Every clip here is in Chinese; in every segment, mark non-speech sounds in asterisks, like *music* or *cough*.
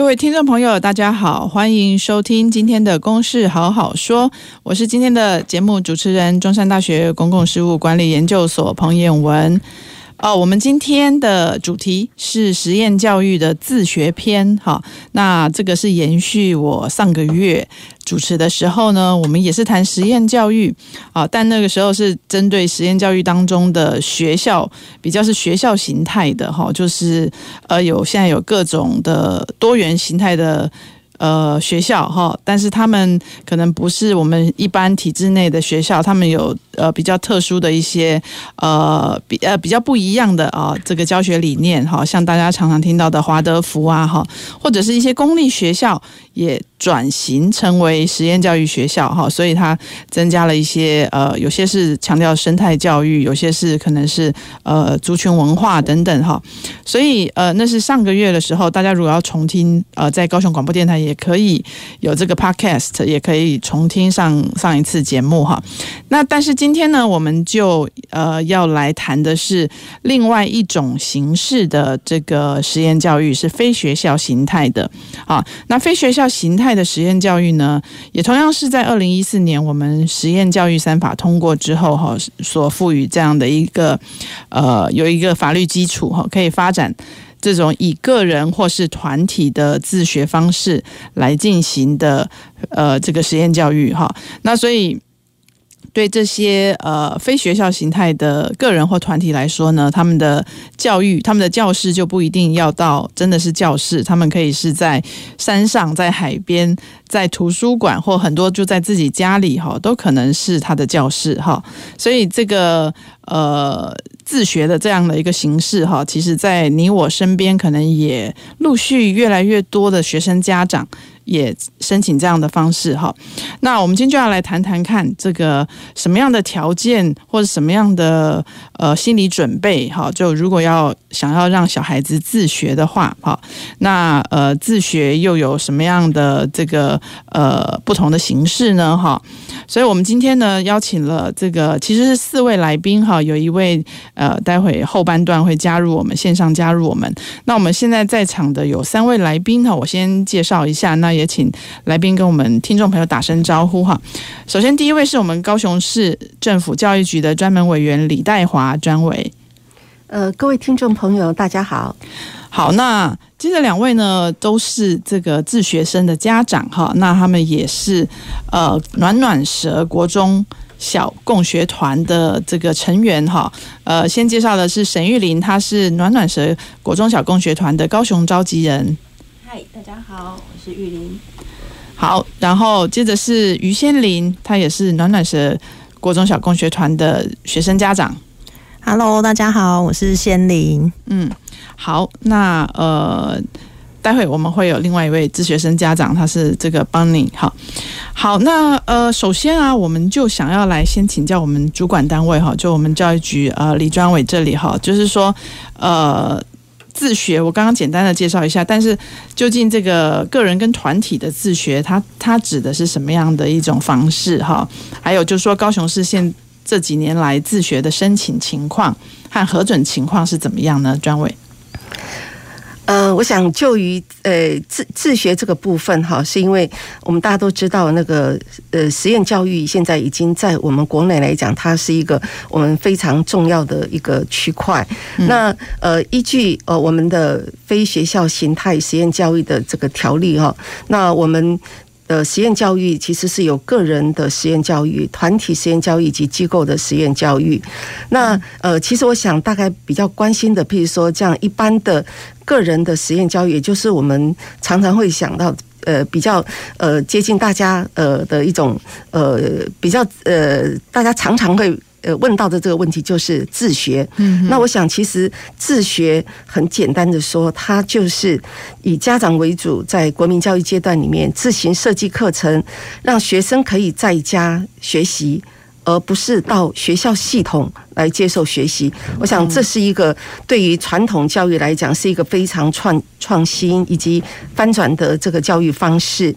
各位听众朋友，大家好，欢迎收听今天的《公事好好说》，我是今天的节目主持人，中山大学公共事务管理研究所彭彦文。哦，我们今天的主题是实验教育的自学篇，哈，那这个是延续我上个月主持的时候呢，我们也是谈实验教育，啊，但那个时候是针对实验教育当中的学校，比较是学校形态的，哈，就是呃，有现在有各种的多元形态的。呃，学校哈，但是他们可能不是我们一般体制内的学校，他们有呃比较特殊的一些呃比呃比较不一样的啊、这个教学理念哈，像大家常常听到的华德福啊哈，或者是一些公立学校也转型成为实验教育学校哈，所以它增加了一些呃，有些是强调生态教育，有些是可能是呃族群文化等等哈，所以呃那是上个月的时候，大家如果要重听呃在高雄广播电台也。也可以有这个 podcast，也可以重听上上一次节目哈。那但是今天呢，我们就呃要来谈的是另外一种形式的这个实验教育，是非学校形态的啊。那非学校形态的实验教育呢，也同样是在二零一四年我们实验教育三法通过之后哈，所赋予这样的一个呃有一个法律基础哈，可以发展。这种以个人或是团体的自学方式来进行的，呃，这个实验教育哈，那所以。对这些呃非学校形态的个人或团体来说呢，他们的教育、他们的教室就不一定要到真的是教室，他们可以是在山上、在海边、在图书馆，或很多就在自己家里哈，都可能是他的教室哈。所以这个呃自学的这样的一个形式哈，其实在你我身边可能也陆续越来越多的学生家长。也申请这样的方式哈，那我们今天就要来谈谈看这个什么样的条件或者什么样的呃心理准备哈，就如果要想要让小孩子自学的话哈，那呃自学又有什么样的这个呃不同的形式呢哈？所以我们今天呢邀请了这个其实是四位来宾哈，有一位呃待会后半段会加入我们线上加入我们，那我们现在在场的有三位来宾哈，我先介绍一下那。也请来宾跟我们听众朋友打声招呼哈。首先，第一位是我们高雄市政府教育局的专门委员李代华专委。呃，各位听众朋友，大家好。好，那接着两位呢，都是这个自学生的家长哈。那他们也是呃暖暖蛇国中小共学团的这个成员哈。呃，先介绍的是沈玉林，他是暖暖蛇国中小共学团的高雄召集人。嗨，大家好，我是玉林。好，然后接着是于仙林，他也是暖暖蛇国中小共学团的学生家长。Hello，大家好，我是仙林。嗯，好，那呃，待会我们会有另外一位自学生家长，他是这个 Bunny。好，好，那呃，首先啊，我们就想要来先请教我们主管单位哈，就我们教育局呃李专委这里哈，就是说呃。自学，我刚刚简单的介绍一下，但是究竟这个个人跟团体的自学，它它指的是什么样的一种方式哈？还有就是说，高雄市现这几年来自学的申请情况和核准情况是怎么样呢？专委。呃，我想就于呃自自学这个部分哈，是因为我们大家都知道那个呃实验教育现在已经在我们国内来讲，它是一个我们非常重要的一个区块。嗯、那呃依据呃我们的非学校形态实验教育的这个条例哈，那我们。的，实验教育其实是有个人的实验教育、团体实验教育以及机构的实验教育。那呃，其实我想大概比较关心的，譬如说这样一般的个人的实验教育，也就是我们常常会想到呃比较呃接近大家呃的一种呃比较呃大家常常会呃问到的这个问题就是自学。嗯，那我想其实自学很简单的说，它就是以家长为主，在国民教育阶段里面自行设计课程，让学生可以在家学习。而不是到学校系统来接受学习，我想这是一个对于传统教育来讲是一个非常创创新以及翻转的这个教育方式。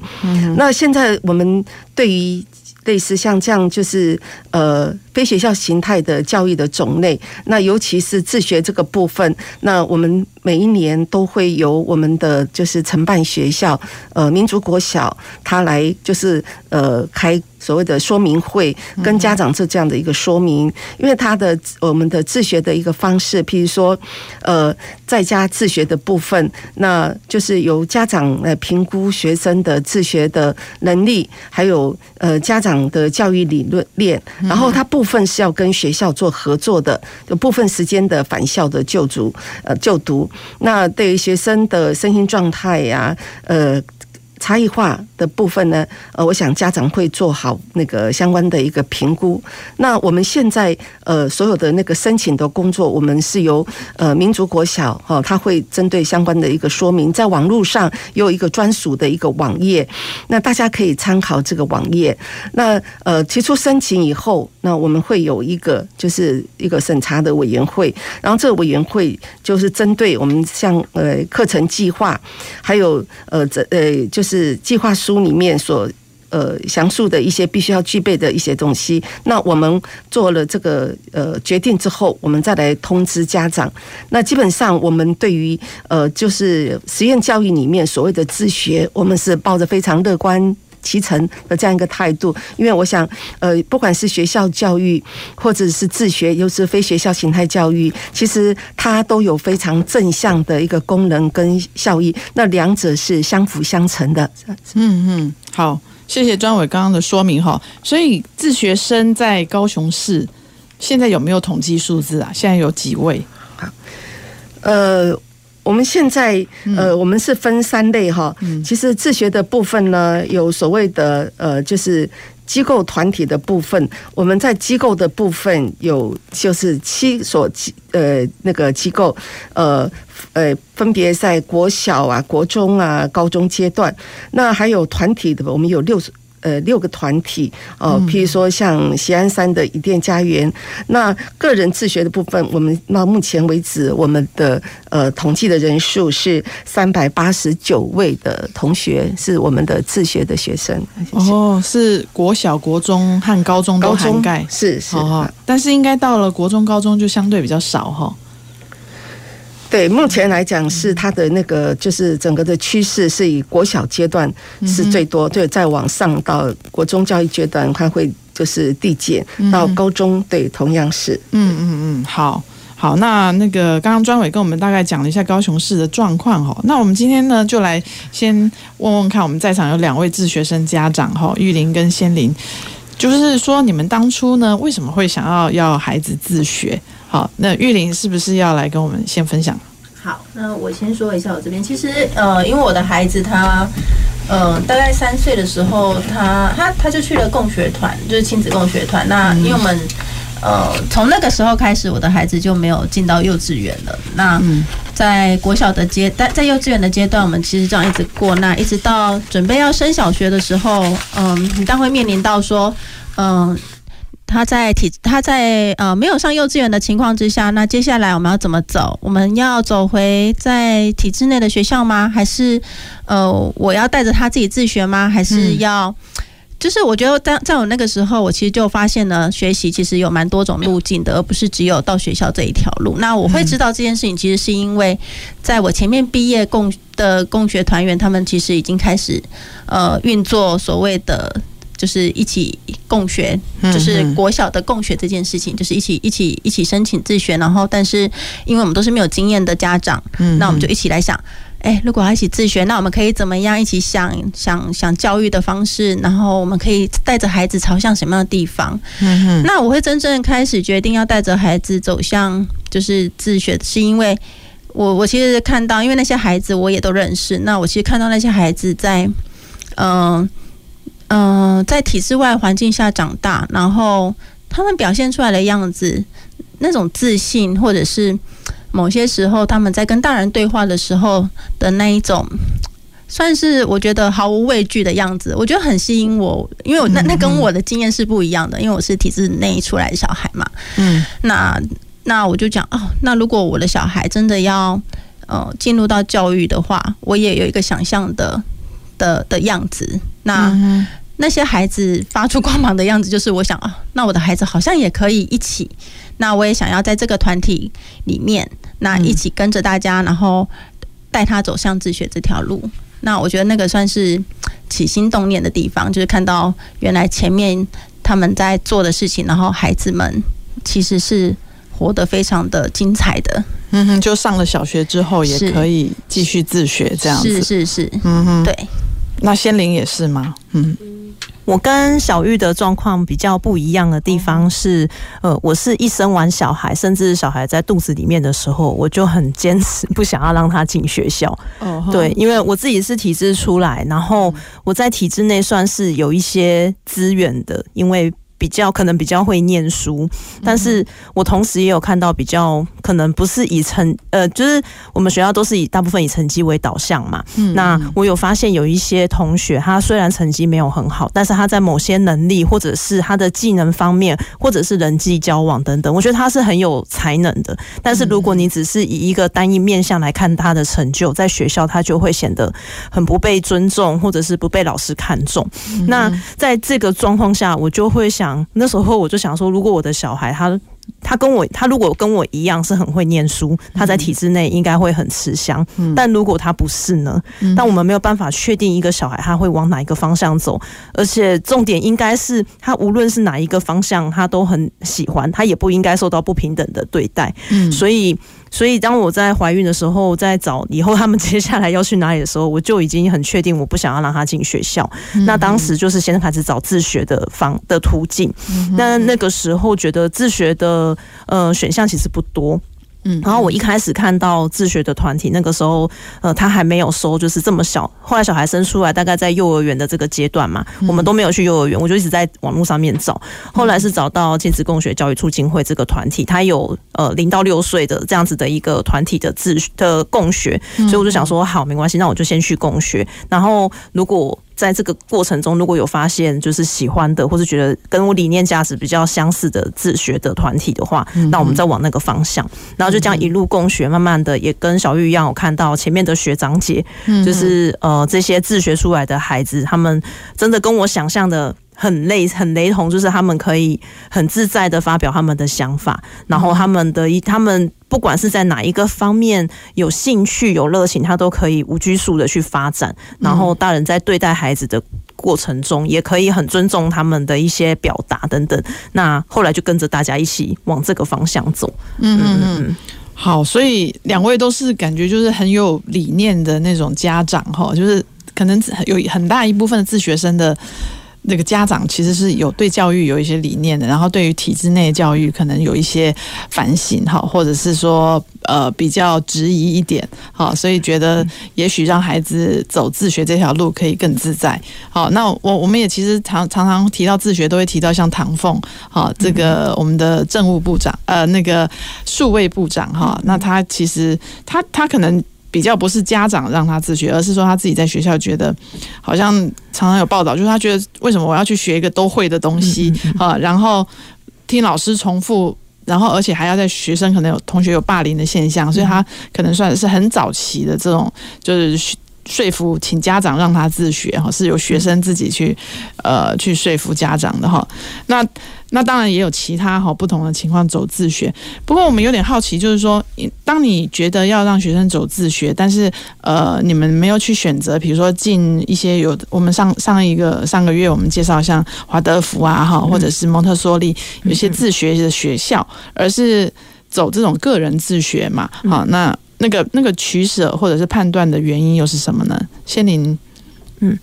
那现在我们对于类似像这样就是呃非学校形态的教育的种类，那尤其是自学这个部分，那我们每一年都会由我们的就是承办学校呃民族国小，他来就是呃开。所谓的说明会跟家长做这样的一个说明，因为他的我们的自学的一个方式，譬如说，呃，在家自学的部分，那就是由家长来评估学生的自学的能力，还有呃家长的教育理论链，然后他部分是要跟学校做合作的，有部分时间的返校的就读呃就读，那对于学生的身心状态呀，呃。差异化的部分呢，呃，我想家长会做好那个相关的一个评估。那我们现在呃所有的那个申请的工作，我们是由呃民族国小哈，他会针对相关的一个说明，在网络上有一个专属的一个网页，那大家可以参考这个网页。那呃提出申请以后，那我们会有一个就是一个审查的委员会，然后这个委员会就是针对我们像呃课程计划，还有呃这呃就是。是计划书里面所呃详述的一些必须要具备的一些东西。那我们做了这个呃决定之后，我们再来通知家长。那基本上我们对于呃就是实验教育里面所谓的自学，我们是抱着非常乐观其成的这样一个态度。因为我想呃不管是学校教育或者是自学，又是非学校形态教育，其实它都有非常正向的一个功能跟效益。那两者是相辅相成的。嗯嗯，好，谢谢专委刚刚的说明哈。所以自学生在高雄市现在有没有统计数字啊？现在有几位？好，呃，我们现在呃，我们是分三类哈。其实自学的部分呢，有所谓的呃，就是。机构团体的部分，我们在机构的部分有就是七所机呃那个机构，呃呃分别在国小啊、国中啊、高中阶段，那还有团体的，我们有六所。呃，六个团体哦，譬如说像西安山的伊甸家园，那个人自学的部分，我们到目前为止，我们的呃统计的人数是三百八十九位的同学，是我们的自学的学生。谢谢。哦，是国小、国中和高中都涵盖，是是，哦，但是应该到了国中、高中就相对比较少哈。对，目前来讲是它的那个，就是整个的趋势是以国小阶段是最多，对，再往上到国中教育阶段，它会就是递减到高中，对，同样是。嗯嗯嗯，好，好，那那个刚刚专委跟我们大概讲了一下高雄市的状况哈，那我们今天呢就来先问问看，我们在场有两位自学生家长哈，玉玲跟仙玲，就是说你们当初呢为什么会想要要孩子自学？好，那玉玲是不是要来跟我们先分享？好，那我先说一下我这边，其实呃，因为我的孩子他呃大概三岁的时候，他他他就去了共学团，就是亲子共学团。那因为我们呃从那个时候开始，我的孩子就没有进到幼稚园了。那在国小的阶，在在幼稚园的阶段，我们其实这样一直过，那一直到准备要升小学的时候，嗯、呃，你当会面临到说，嗯、呃。他在体他在呃没有上幼稚园的情况之下，那接下来我们要怎么走？我们要走回在体制内的学校吗？还是呃我要带着他自己自学吗？还是要？嗯、就是我觉得在在我那个时候，我其实就发现呢，学习其实有蛮多种路径的，而不是只有到学校这一条路。那我会知道这件事情，其实是因为在我前面毕业共的共学团员，他们其实已经开始呃运作所谓的。就是一起共学，就是国小的共学这件事情，就是一起一起一起申请自学，然后但是因为我们都是没有经验的家长，那我们就一起来想，哎，如果要一起自学，那我们可以怎么样一起想想想教育的方式，然后我们可以带着孩子朝向什么样的地方？那我会真正开始决定要带着孩子走向就是自学，是因为我我其实看到，因为那些孩子我也都认识，那我其实看到那些孩子在嗯。呃嗯、呃，在体制外环境下长大，然后他们表现出来的样子，那种自信，或者是某些时候他们在跟大人对话的时候的那一种，算是我觉得毫无畏惧的样子，我觉得很吸引我，因为我那那跟我的经验是不一样的，因为我是体制内出来的小孩嘛。嗯，那那我就讲哦，那如果我的小孩真的要呃进入到教育的话，我也有一个想象的的的样子。那、嗯、那些孩子发出光芒的样子，就是我想啊，那我的孩子好像也可以一起。那我也想要在这个团体里面，那一起跟着大家，然后带他走向自学这条路。那我觉得那个算是起心动念的地方，就是看到原来前面他们在做的事情，然后孩子们其实是活得非常的精彩的。嗯哼，就上了小学之后也可以继续自学这样子。是是是，嗯哼，对。那仙灵也是吗？嗯。我跟小玉的状况比较不一样的地方是，呃，我是一生完小孩，甚至小孩在肚子里面的时候，我就很坚持不想要让他进学校。哦，对，因为我自己是体制出来，然后我在体制内算是有一些资源的，因为。比较可能比较会念书，但是我同时也有看到比较可能不是以成呃，就是我们学校都是以大部分以成绩为导向嘛。嗯，那我有发现有一些同学，他虽然成绩没有很好，但是他在某些能力或者是他的技能方面，或者是人际交往等等，我觉得他是很有才能的。但是如果你只是以一个单一面向来看他的成就，在学校他就会显得很不被尊重，或者是不被老师看重。那在这个状况下，我就会想。那时候我就想说，如果我的小孩他他跟我他如果跟我一样是很会念书，他在体制内应该会很吃香。但如果他不是呢？但我们没有办法确定一个小孩他会往哪一个方向走，而且重点应该是他无论是哪一个方向他都很喜欢，他也不应该受到不平等的对待。嗯所以。所以，当我在怀孕的时候，在找以后他们接下来要去哪里的时候，我就已经很确定，我不想要让他进学校。那当时就是先开始找自学的方的途径。那那个时候觉得自学的呃选项其实不多。嗯，然后我一开始看到自学的团体，那个时候，呃，他还没有收，就是这么小。后来小孩生出来，大概在幼儿园的这个阶段嘛，我们都没有去幼儿园，我就一直在网络上面找。后来是找到亲子共学教育促进会这个团体，他有呃零到六岁的这样子的一个团体的自的共学，所以我就想说，好，没关系，那我就先去共学。然后如果在这个过程中，如果有发现就是喜欢的，或是觉得跟我理念价值比较相似的自学的团体的话，那我们再往那个方向。然后就这样一路共学，慢慢的也跟小玉一样，我看到前面的学长姐，就是呃这些自学出来的孩子，他们真的跟我想象的。很类很雷同，就是他们可以很自在的发表他们的想法，然后他们的一他们不管是在哪一个方面有兴趣有热情，他都可以无拘束的去发展。然后大人在对待孩子的过程中，也可以很尊重他们的一些表达等等。那后来就跟着大家一起往这个方向走。嗯嗯嗯，好，所以两位都是感觉就是很有理念的那种家长哈，就是可能有很大一部分的自学生的。那个家长其实是有对教育有一些理念的，然后对于体制内教育可能有一些反省哈，或者是说呃比较质疑一点，哈，所以觉得也许让孩子走自学这条路可以更自在。好，那我我们也其实常常常提到自学，都会提到像唐凤，哈，这个我们的政务部长，呃，那个数位部长哈，那他其实他他可能。比较不是家长让他自学，而是说他自己在学校觉得，好像常常有报道，就是他觉得为什么我要去学一个都会的东西啊？然后听老师重复，然后而且还要在学生可能有同学有霸凌的现象，所以他可能算是很早期的这种，就是说服请家长让他自学哈，是由学生自己去呃去说服家长的哈。那那当然也有其他哈不同的情况走自学，不过我们有点好奇，就是说，当你觉得要让学生走自学，但是呃，你们没有去选择，比如说进一些有我们上上一个上个月我们介绍像华德福啊哈，或者是蒙特梭利有些自学的学校，而是走这种个人自学嘛？好，那那个那个取舍或者是判断的原因又是什么呢？仙灵。嗯，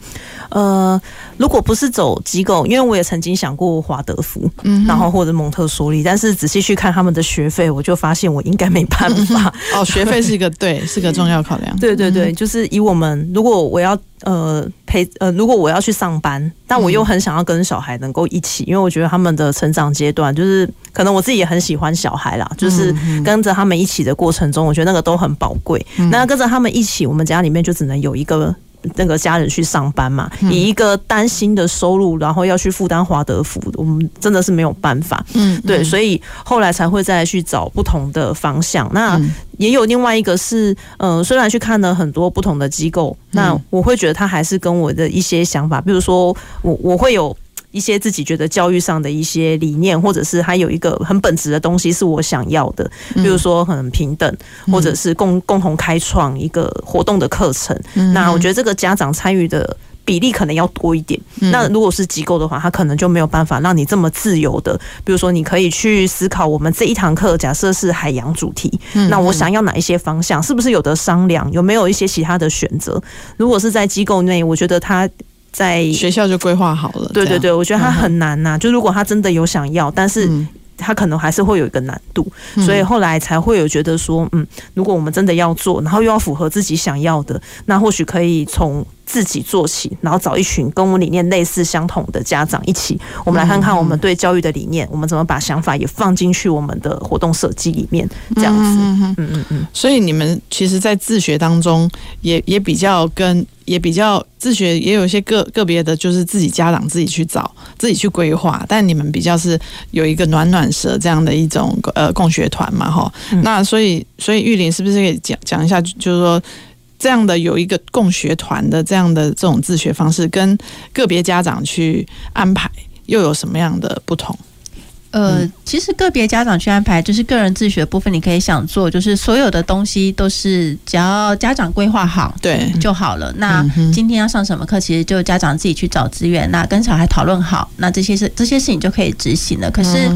呃，如果不是走机构，因为我也曾经想过华德福，嗯，然后或者蒙特梭利，但是仔细去看他们的学费，我就发现我应该没办法。*laughs* 哦，学费是一个对，是个重要考量。对对对，就是以我们如果我要呃陪呃，如果我要去上班，但我又很想要跟小孩能够一起，因为我觉得他们的成长阶段，就是可能我自己也很喜欢小孩啦，就是跟着他们一起的过程中，我觉得那个都很宝贵。那跟着他们一起，我们家里面就只能有一个。那个家人去上班嘛，以一个担心的收入，然后要去负担华德福，我们真的是没有办法。嗯，对，所以后来才会再去找不同的方向。那也有另外一个是，呃，虽然去看了很多不同的机构，那我会觉得他还是跟我的一些想法，比如说我我会有。一些自己觉得教育上的一些理念，或者是还有一个很本质的东西是我想要的，比如说很平等，或者是共共同开创一个活动的课程。那我觉得这个家长参与的比例可能要多一点。那如果是机构的话，他可能就没有办法让你这么自由的，比如说你可以去思考，我们这一堂课假设是海洋主题，那我想要哪一些方向，是不是有得商量？有没有一些其他的选择？如果是在机构内，我觉得他。在学校就规划好了。对对对，我觉得他很难呐、啊。就如果他真的有想要，但是他可能还是会有一个难度，所以后来才会有觉得说，嗯，如果我们真的要做，然后又要符合自己想要的，那或许可以从自己做起，然后找一群跟我们理念类似相同的家长一起，我们来看看我们对教育的理念，我们怎么把想法也放进去我们的活动设计里面，这样子。嗯嗯嗯。所以你们其实，在自学当中也也比较跟。也比较自学，也有一些个个别的，就是自己家长自己去找，自己去规划。但你们比较是有一个暖暖蛇这样的一种呃共学团嘛，哈、嗯。那所以所以玉林是不是可以讲讲一下，就是说这样的有一个共学团的这样的这种自学方式，跟个别家长去安排又有什么样的不同？呃，其实个别家长去安排，就是个人自学部分，你可以想做，就是所有的东西都是只要家长规划好，对就好了。那今天要上什么课，其实就家长自己去找资源，那跟小孩讨论好，那这些事这些事情就可以执行了。可是，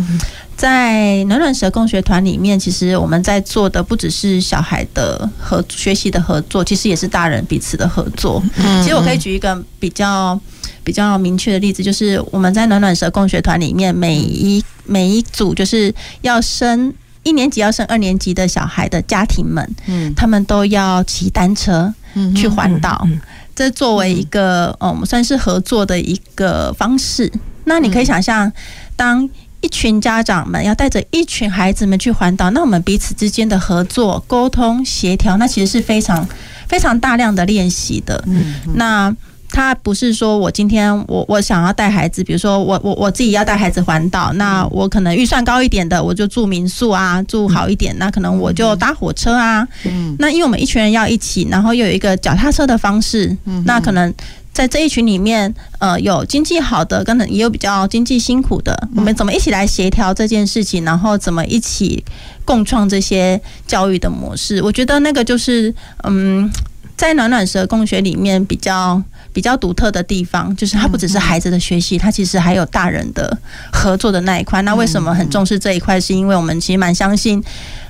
在暖暖蛇共学团里面，其实我们在做的不只是小孩的合学习的合作，其实也是大人彼此的合作。其实我可以举一个比较。比较明确的例子就是，我们在暖暖蛇共学团里面，每一每一组就是要升一年级要升二年级的小孩的家庭们，嗯，他们都要骑单车去环岛，这作为一个嗯算是合作的一个方式。那你可以想象，当一群家长们要带着一群孩子们去环岛，那我们彼此之间的合作、沟通、协调，那其实是非常非常大量的练习的。嗯，那。他不是说我今天我我想要带孩子，比如说我我我自己要带孩子环岛，那我可能预算高一点的，我就住民宿啊，住好一点，那可能我就搭火车啊。嗯，那因为我们一群人要一起，然后又有一个脚踏车的方式，那可能在这一群里面，呃，有经济好的，跟也有比较经济辛苦的，我们怎么一起来协调这件事情，然后怎么一起共创这些教育的模式？我觉得那个就是嗯，在暖暖蛇共学里面比较。比较独特的地方，就是它不只是孩子的学习，它其实还有大人的合作的那一块。那为什么很重视这一块？是因为我们其实蛮相信，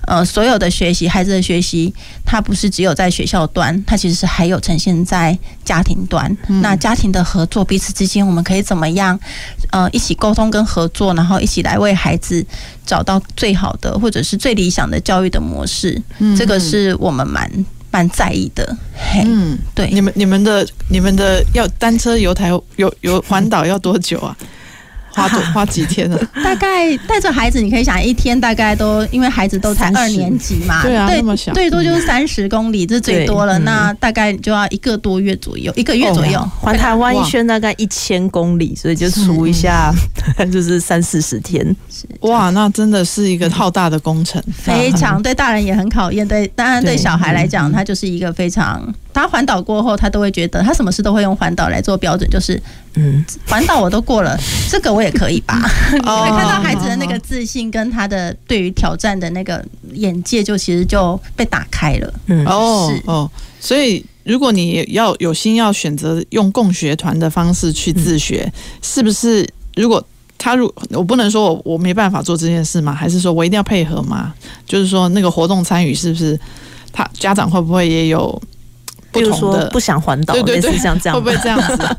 呃，所有的学习，孩子的学习，它不是只有在学校端，它其实是还有呈现在家庭端。那家庭的合作，彼此之间，我们可以怎么样？呃，一起沟通跟合作，然后一起来为孩子找到最好的或者是最理想的教育的模式。这个是我们蛮。蛮在意的，嗯，对，你们你们的你们的要单车游台游游环岛要多久啊？花多 *laughs* 花几天呢？大概带着孩子，你可以想一天大概都，因为孩子都才二年级嘛，对啊，那么小，最多就是三十公里，这最多了。那大概就要一个多月左右，一个月左右环台湾一圈大概一千公里，所以就除一下，*laughs* 就是三四十天。哇，那真的是一个浩大的工程，非常对大人也很考验，对当然对小孩来讲，它就是一个非常。他环岛过后，他都会觉得他什么事都会用环岛来做标准，就是嗯，环岛我都过了，*laughs* 这个我也可以吧？你会看到孩子的那个自信跟他的对于挑战的那个眼界，就其实就被打开了。嗯，哦哦，所以如果你要有心要选择用共学团的方式去自学，是不是？如果他如我不能说我我没办法做这件事吗？还是说我一定要配合吗？就是说那个活动参与是不是他家长会不会也有？不同的不想环岛，对对对，像这样，会不会这样子？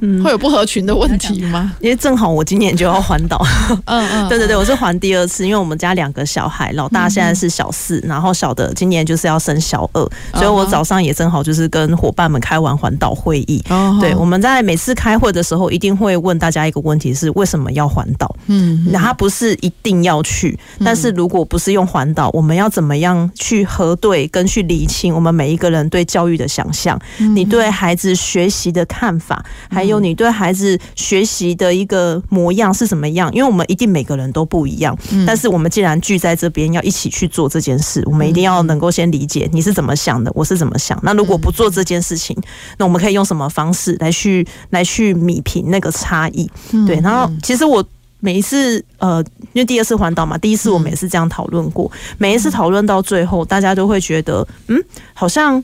嗯，会有不合群的问题吗？因为正好我今年就要环岛，嗯嗯，对对对，我是环第二次，因为我们家两个小孩，老大现在是小四，然后小的今年就是要升小二，所以我早上也正好就是跟伙伴们开完环岛会议。对，我们在每次开会的时候，一定会问大家一个问题：是为什么要环岛？嗯，那它不是一定要去，但是如果不是用环岛，我们要怎么样去核对跟去厘清我们每一个人对教育的想象？你对孩子学习的看法，还有你对孩子学习的一个模样是什么样？因为我们一定每个人都不一样，但是我们既然聚在这边，要一起去做这件事，我们一定要能够先理解你是怎么想的，我是怎么想。那如果不做这件事情，那我们可以用什么方式来去来去弥平那个差异？对，然后其实我。每一次，呃，因为第二次环岛嘛，第一次我们也是这样讨论过。每一次讨论到最后，大家都会觉得，嗯，好像。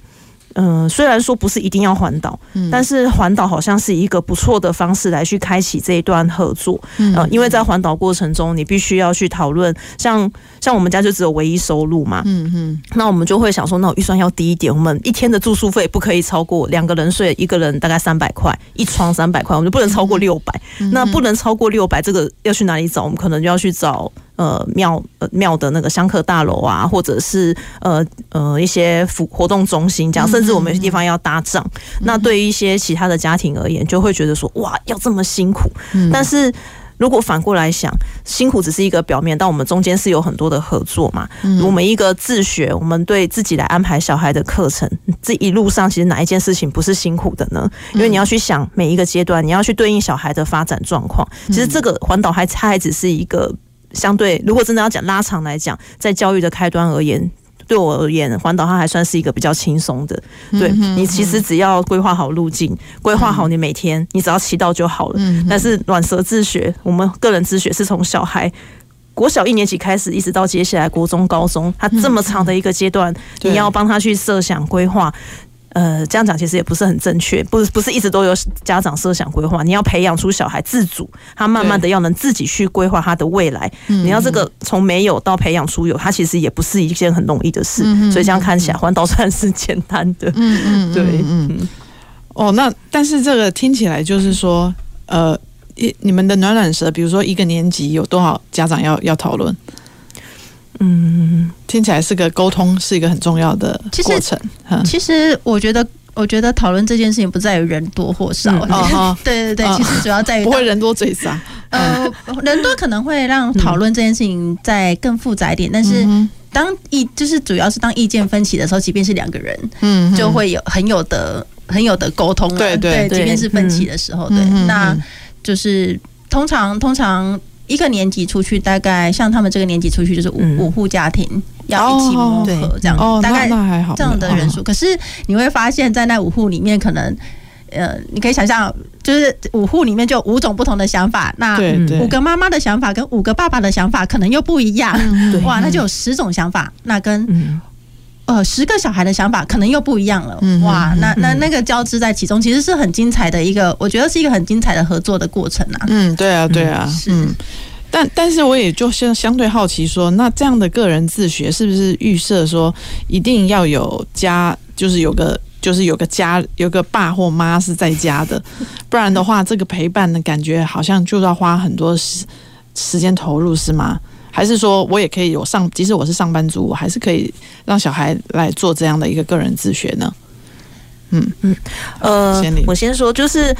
嗯，虽然说不是一定要环岛，但是环岛好像是一个不错的方式来去开启这一段合作。嗯，因为在环岛过程中，你必须要去讨论，像像我们家就只有唯一收入嘛，嗯嗯，那我们就会想说，那我预算要低一点，我们一天的住宿费不可以超过两个人睡，一个人大概三百块，一床三百块，我们就不能超过六百。那不能超过六百，这个要去哪里找？我们可能就要去找。呃，庙呃庙的那个香客大楼啊，或者是呃呃一些活活动中心这样，甚至我们有些地方要搭帐。那对于一些其他的家庭而言，就会觉得说哇，要这么辛苦。嗯、但是如果反过来想，辛苦只是一个表面，但我们中间是有很多的合作嘛。嗯、我们一个自学，我们对自己来安排小孩的课程，这一路上其实哪一件事情不是辛苦的呢？因为你要去想每一个阶段，你要去对应小孩的发展状况。其实这个环岛还它还只是一个。相对，如果真的要讲拉长来讲，在教育的开端而言，对我而言，环岛它还算是一个比较轻松的。对，你其实只要规划好路径，规划好你每天，你只要骑到就好了。但是软舌自学，我们个人自学是从小孩国小一年级开始，一直到接下来国中、高中，他这么长的一个阶段，你要帮他去设想规划。呃，这样讲其实也不是很正确，不不是一直都有家长设想规划，你要培养出小孩自主，他慢慢的要能自己去规划他的未来。你要这个从没有到培养出有，他其实也不是一件很容易的事。嗯、所以这样看起来，环岛算是简单的。嗯嗯，*laughs* 对，嗯。哦，那但是这个听起来就是说，呃，一你们的暖暖蛇，比如说一个年级有多少家长要要讨论？嗯，听起来是个沟通，是一个很重要的过程。其实，其实我觉得，我觉得讨论这件事情不在于人多或少。嗯、*laughs* 对对对，其实主要在于不会人多嘴杂。呃，人多可能会让讨论这件事情再更复杂一点。但是当意就是主要是当意见分歧的时候，即便是两个人，嗯，就会有很有的很有的沟通。对对，即便是分歧的时候，对，那就是通常通常。一个年级出去，大概像他们这个年级出去就是五、嗯、五户家庭要一起磨合这样，哦、大概这样的人数。哦、可是你会发现在那五户里面，可能呃，你可以想象，就是五户里面就有五种不同的想法。那五个妈妈的想法跟五个爸爸的想法可能又不一样。嗯、哇，那就有十种想法。那跟、嗯呃，十个小孩的想法可能又不一样了，嗯、哇，那那那个交织在其中，其实是很精彩的一个，我觉得是一个很精彩的合作的过程啊。嗯，对啊，对啊，是。嗯、但但是我也就相相对好奇说，那这样的个人自学是不是预设说一定要有家，就是有个就是有个家，有个爸或妈是在家的，*laughs* 不然的话，这个陪伴的感觉好像就要花很多时时间投入，是吗？还是说我也可以有上，即使我是上班族，我还是可以让小孩来做这样的一个个人自学呢？嗯嗯，呃，我先说就是。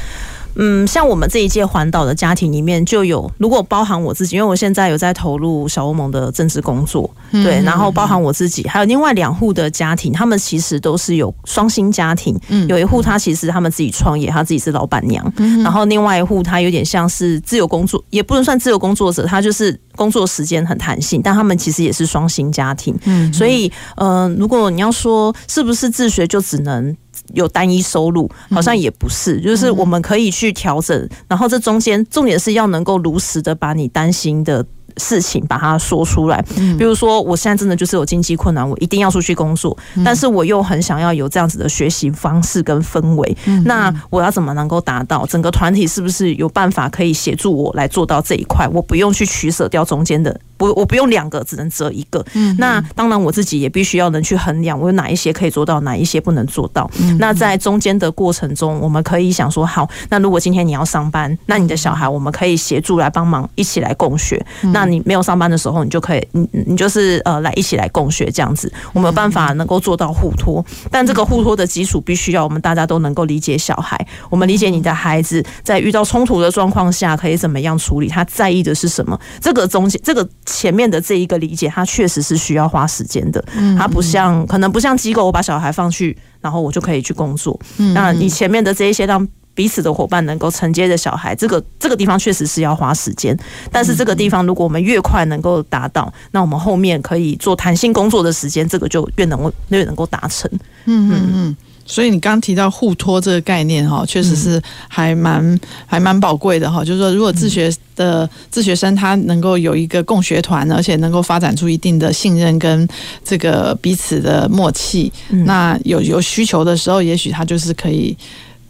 嗯，像我们这一届环岛的家庭里面就有，如果包含我自己，因为我现在有在投入小欧盟的政治工作，对，然后包含我自己，还有另外两户的家庭，他们其实都是有双薪家庭，有一户他其实他们自己创业，他自己是老板娘，然后另外一户他有点像是自由工作，也不能算自由工作者，他就是工作时间很弹性，但他们其实也是双薪家庭，所以，嗯、呃，如果你要说是不是自学就只能。有单一收入，好像也不是，就是我们可以去调整，然后这中间重点是要能够如实的把你担心的事情把它说出来，比如说我现在真的就是有经济困难，我一定要出去工作，但是我又很想要有这样子的学习方式跟氛围，那我要怎么能够达到？整个团体是不是有办法可以协助我来做到这一块？我不用去取舍掉中间的，不，我不用两个，只能择一个。嗯那当然我自己也必须要能去衡量，我有哪一些可以做到，哪一些不能做到。那在中间的过程中，我们可以想说，好，那如果今天你要上班，那你的小孩我们可以协助来帮忙，一起来共学。那那你没有上班的时候，你就可以，你你就是呃来一起来共学这样子，我们有办法能够做到互托，但这个互托的基础必须要我们大家都能够理解小孩，我们理解你的孩子在遇到冲突的状况下可以怎么样处理，他在意的是什么，这个中间这个前面的这一个理解，它确实是需要花时间的，它不像可能不像机构，我把小孩放去，然后我就可以去工作，那你前面的这一些让。彼此的伙伴能够承接着小孩，这个这个地方确实是要花时间，但是这个地方如果我们越快能够达到，那我们后面可以做弹性工作的时间，这个就越能够越能够达成。嗯嗯嗯。所以你刚刚提到互托这个概念哈，确实是还蛮还蛮宝贵的哈。就是说，如果自学的自学生他能够有一个共学团，而且能够发展出一定的信任跟这个彼此的默契，那有有需求的时候，也许他就是可以。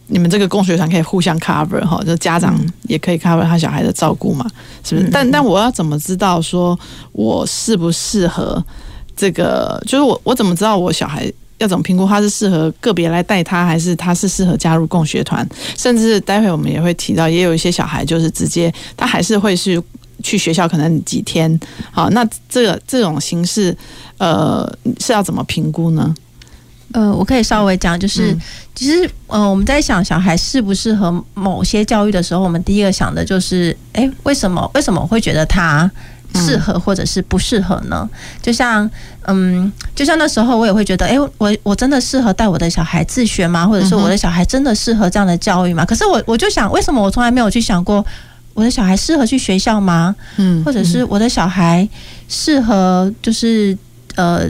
你们这个共学团可以互相 cover 哈，就家长也可以 cover 他小孩的照顾嘛，是不是？但但我要怎么知道说我适不适合这个？就是我我怎么知道我小孩要怎么评估他是适合个别来带他，还是他是适合加入共学团？甚至待会我们也会提到，也有一些小孩就是直接他还是会是去学校可能几天，好，那这个这种形式呃是要怎么评估呢？呃，我可以稍微讲，就是、嗯、其实，呃，我们在想小孩适不适合某些教育的时候，我们第一个想的就是，哎，为什么为什么会觉得他适合或者是不适合呢？嗯、就像，嗯，就像那时候我也会觉得，哎，我我真的适合带我的小孩自学吗？或者是我的小孩真的适合这样的教育吗？可是我我就想，为什么我从来没有去想过，我的小孩适合去学校吗？嗯，或者是我的小孩适合就是呃。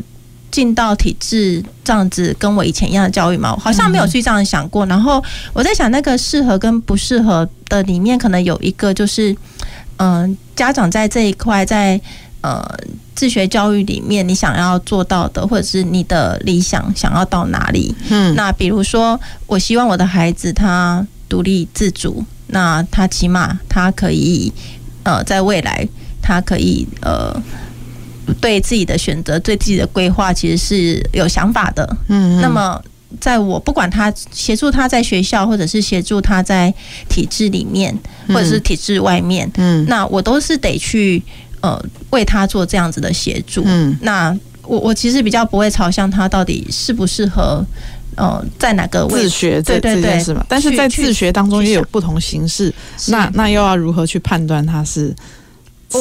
进到体制这样子跟我以前一样的教育吗，我好像没有去这样想过。然后我在想，那个适合跟不适合的里面，可能有一个就是，嗯，家长在这一块，在呃自学教育里面，你想要做到的，或者是你的理想想要到哪里？嗯，那比如说，我希望我的孩子他独立自主，那他起码他可以呃，在未来他可以呃。对自己的选择、对自己的规划，其实是有想法的。嗯，那么在我不管他协助他在学校，或者是协助他在体制里面，或者是体制外面，嗯，那我都是得去呃为他做这样子的协助。嗯，那我我其实比较不会朝向他到底适不适合呃在哪个位置自学，对对对，是吧？但是在自学当中也有不同形式，那那又要如何去判断他是？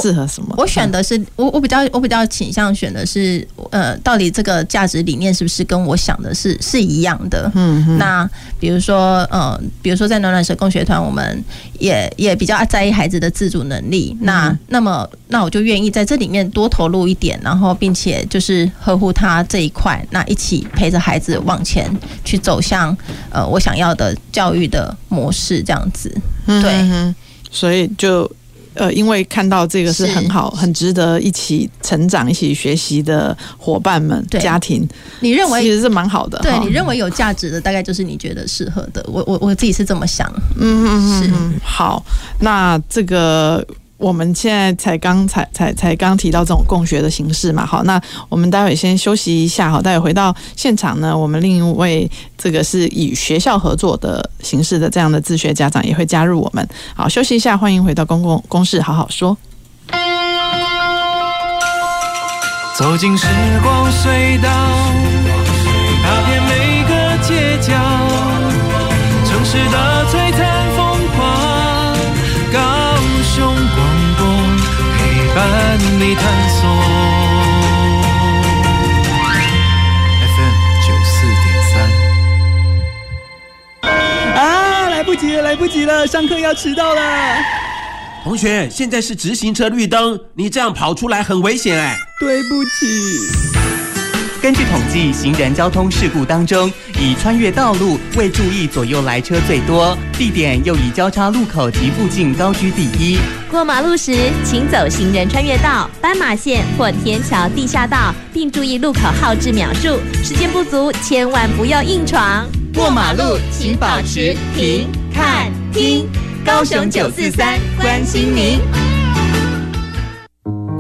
适合什么？我选的是我，我比较我比较倾向选的是，呃，到底这个价值理念是不是跟我想的是是一样的？嗯嗯。那比如说，呃，比如说在暖暖社工学团，我们也也比较在意孩子的自主能力。那那么，那我就愿意在这里面多投入一点，然后并且就是呵护他这一块，那一起陪着孩子往前去走向呃我想要的教育的模式，这样子。对。嗯，所以就。呃，因为看到这个是很好、很值得一起成长、一起学习的伙伴们、家庭，你认为其实是蛮好的。对，你认为有价值的，大概就是你觉得适合的。我我我自己是这么想。嗯嗯嗯，好，那这个。我们现在才刚才才才刚提到这种共学的形式嘛，好，那我们待会先休息一下，好，待会回到现场呢，我们另一位这个是以学校合作的形式的这样的自学家长也会加入我们，好，休息一下，欢迎回到公共公事好好说。走进时光隧道，踏遍每个街角，城市的璀璨。伴你探索 FM 九四点三啊，来不及了，来不及了，上课要迟到了。同学，现在是直行车绿灯，你这样跑出来很危险哎。对不起。根据统计，行人交通事故当中，以穿越道路未注意左右来车最多，地点又以交叉路口及附近高居第一。过马路时，请走行人穿越道、斑马线或天桥地下道，并注意路口号志秒数。时间不足，千万不要硬闯。过马路请保持停、看、听。高雄九四三关心您。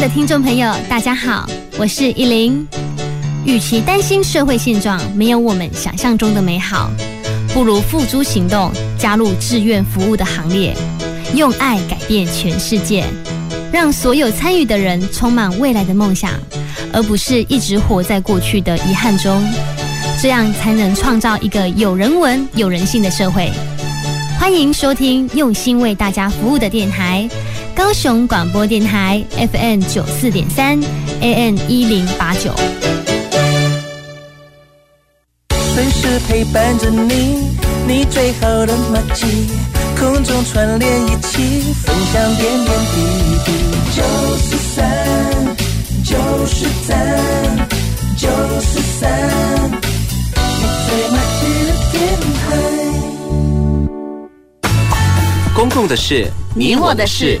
的听众朋友，大家好，我是依林。与其担心社会现状没有我们想象中的美好，不如付诸行动，加入志愿服务的行列，用爱改变全世界，让所有参与的人充满未来的梦想，而不是一直活在过去的遗憾中。这样才能创造一个有人文、有人性的社会。欢迎收听用心为大家服务的电台。高雄广播电台 FM 九四点三，AN 一零八九。随时陪伴着你，你最好的默契，空中串联一起，分享点点滴滴。九四三，九四三，九四三，你最默契的电台。公共的事，你我的事。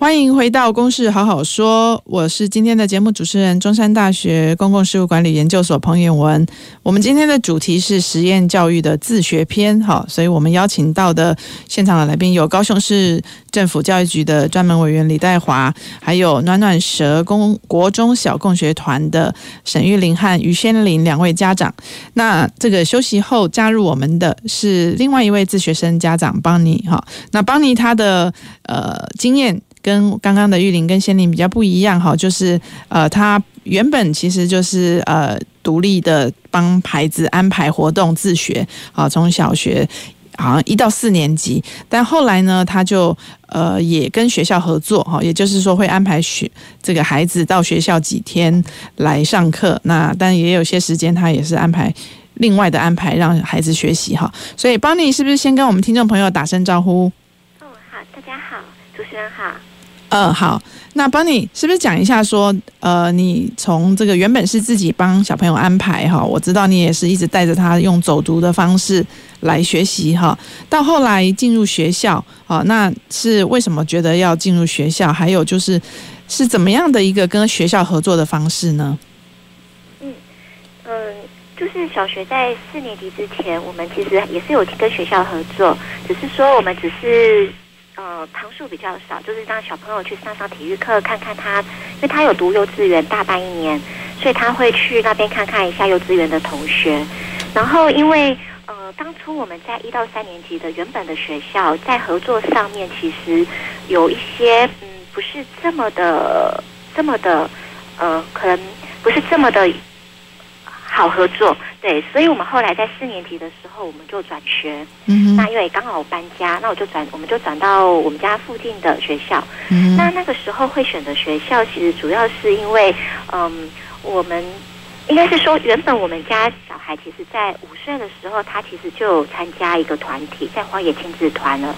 欢迎回到《公事好好说》，我是今天的节目主持人，中山大学公共事务管理研究所彭远文。我们今天的主题是实验教育的自学篇，好，所以我们邀请到的现场的来宾有高雄市政府教育局的专门委员李代华，还有暖暖蛇公国中小共学团的沈玉玲和于仙玲两位家长。那这个休息后加入我们的是另外一位自学生家长邦尼，哈，那邦尼他的呃经验。跟刚刚的玉玲跟仙玲比较不一样哈，就是呃，他原本其实就是呃独立的帮孩子安排活动自学，啊，从小学好像一到四年级，但后来呢，他就呃也跟学校合作哈，也就是说会安排学这个孩子到学校几天来上课，那但也有些时间他也是安排另外的安排让孩子学习哈，所以邦尼是不是先跟我们听众朋友打声招呼？哦，好，大家好，主持人好。呃，好，那邦妮是不是讲一下说，呃，你从这个原本是自己帮小朋友安排哈，我知道你也是一直带着他用走读的方式来学习哈，到后来进入学校，啊，那是为什么觉得要进入学校？还有就是是怎么样的一个跟学校合作的方式呢？嗯嗯，就是小学在四年级之前，我们其实也是有跟学校合作，只是说我们只是。呃，堂数比较少，就是让小朋友去上上体育课，看看他，因为他有读幼稚园大半一年，所以他会去那边看看一下幼稚园的同学。然后，因为呃，当初我们在一到三年级的原本的学校，在合作上面其实有一些嗯，不是这么的这么的呃，可能不是这么的。好合作，对，所以我们后来在四年级的时候，我们就转学。嗯，那因为刚好我搬家，那我就转，我们就转到我们家附近的学校。嗯，那那个时候会选择学校，其实主要是因为，嗯，我们应该是说，原本我们家小孩其实在五岁的时候，他其实就有参加一个团体，在荒野亲子团了。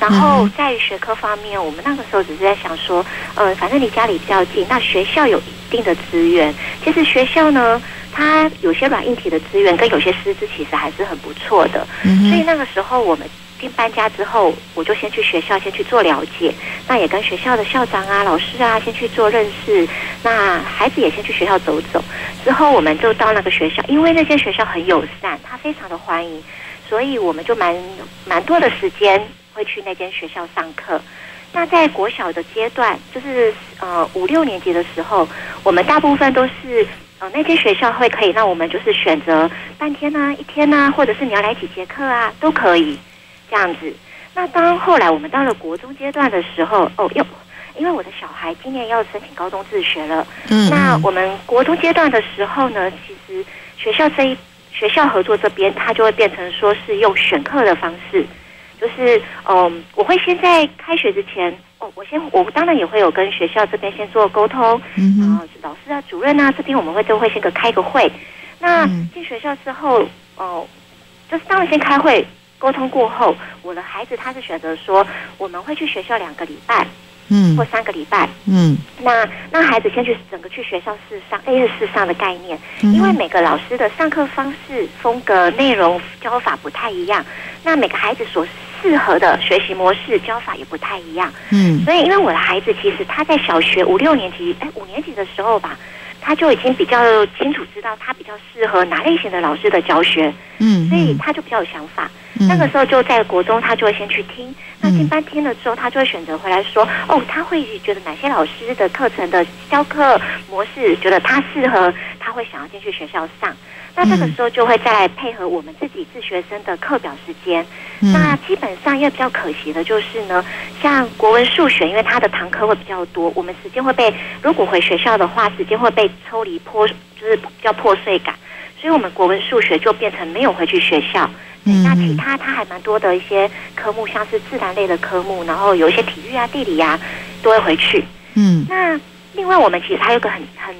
然后在学科方面，我们那个时候只是在想说，呃，反正离家里比较近，那学校有一定的资源。其实学校呢。他有些软硬体的资源跟有些师资其实还是很不错的，所以那个时候我们新搬家之后，我就先去学校先去做了解，那也跟学校的校长啊、老师啊先去做认识，那孩子也先去学校走走，之后我们就到那个学校，因为那间学校很友善，他非常的欢迎，所以我们就蛮蛮多的时间会去那间学校上课。那在国小的阶段，就是呃五六年级的时候，我们大部分都是。呃那间学校会可以让我们就是选择半天啊、一天啊，或者是你要来几节课啊，都可以这样子。那当后来我们到了国中阶段的时候，哦，又因为我的小孩今年要申请高中自学了，嗯，那我们国中阶段的时候呢，其实学校这一学校合作这边，它就会变成说是用选课的方式，就是嗯、呃，我会先在开学之前，哦，我先我当然也会有跟学校这边先做沟通，嗯，然后老师啊、主任啊这边我们会都会先个开个会，那进学校之后，哦、呃，就是当然先开会沟通过后，我的孩子他是选择说我们会去学校两个礼拜。嗯，或三个礼拜，嗯，那那孩子先去整个去学校试上，类似试上的概念，嗯，因为每个老师的上课方式、风格、内容、教法不太一样，那每个孩子所适合的学习模式、教法也不太一样，嗯，所以因为我的孩子其实他在小学五六年级，哎，五年级的时候吧。他就已经比较清楚知道他比较适合哪类型的老师的教学，嗯，所以他就比较有想法。嗯、那个时候就在国中，他就会先去听。那进班听了之后，他就会选择回来说，哦，他会觉得哪些老师的课程的教课模式，觉得他适合，他会想要进去学校上。那这个时候就会再配合我们自己自学生的课表时间。嗯、那基本上，因为比较可惜的就是呢，像国文、数学，因为他的堂课会比较多，我们时间会被如果回学校的话，时间会被抽离破，就是比较破碎感。所以我们国文、数学就变成没有回去学校。嗯，那其他他还蛮多的一些科目，像是自然类的科目，然后有一些体育啊、地理啊，都会回去。嗯，那另外我们其实还有个很很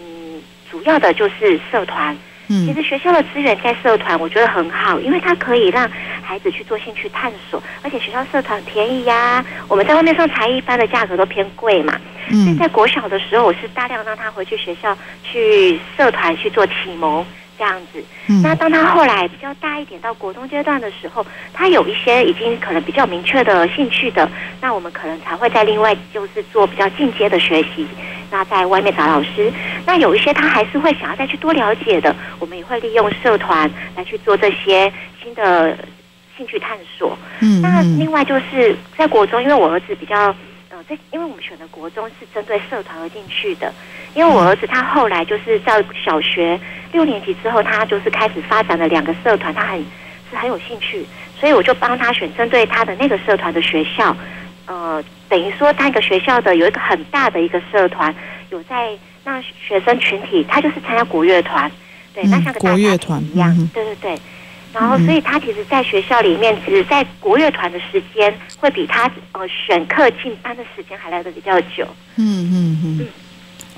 主要的就是社团。其实学校的资源在社团，我觉得很好，因为它可以让孩子去做兴趣探索，而且学校社团便宜呀、啊。我们在外面上才艺班的价格都偏贵嘛。嗯。所以在国小的时候，我是大量让他回去学校去社团去做启蒙这样子。嗯。那当他后来比较大一点，到国中阶段的时候，他有一些已经可能比较明确的兴趣的，那我们可能才会在另外就是做比较进阶的学习。那在外面找老师，那有一些他还是会想要再去多了解的，我们也会利用社团来去做这些新的兴趣探索。嗯，那另外就是在国中，因为我儿子比较呃，在因为我们选的国中是针对社团而进去的，因为我儿子他后来就是在小学六年级之后，他就是开始发展了两个社团，他很是很有兴趣，所以我就帮他选针对他的那个社团的学校。呃，等于说，那个学校的有一个很大的一个社团，有在让学生群体，他就是参加国乐团，对，嗯、那像个大乐团一样，嗯、对对对。然后，所以他其实，在学校里面，其实，在国乐团的时间，会比他呃选课进班的时间还来得比较久。嗯嗯嗯。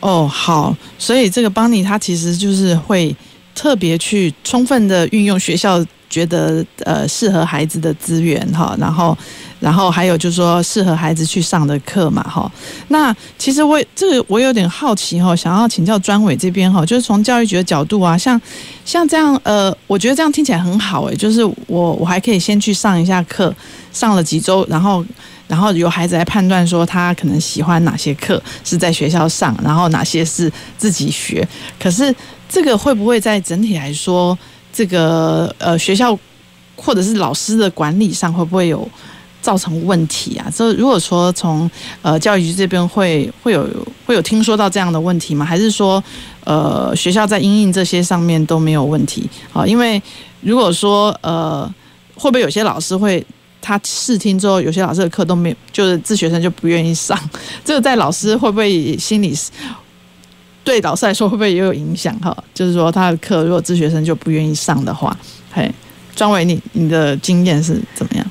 哦，好，所以这个邦尼他其实就是会特别去充分的运用学校觉得呃适合孩子的资源哈，然后。然后还有就是说适合孩子去上的课嘛，哈。那其实我这个我有点好奇哈，想要请教专委这边哈，就是从教育局的角度啊，像像这样呃，我觉得这样听起来很好诶，就是我我还可以先去上一下课，上了几周，然后然后由孩子来判断说他可能喜欢哪些课是在学校上，然后哪些是自己学。可是这个会不会在整体来说，这个呃学校或者是老师的管理上会不会有？造成问题啊！这如果说从呃教育局这边会会有会有听说到这样的问题吗？还是说呃学校在因应这些上面都没有问题？啊，因为如果说呃会不会有些老师会他试听之后，有些老师的课都没有，就是自学生就不愿意上，*laughs* 这个在老师会不会心里对老师来说会不会也有影响？哈，就是说他的课如果自学生就不愿意上的话，嘿，专委你你的经验是怎么样？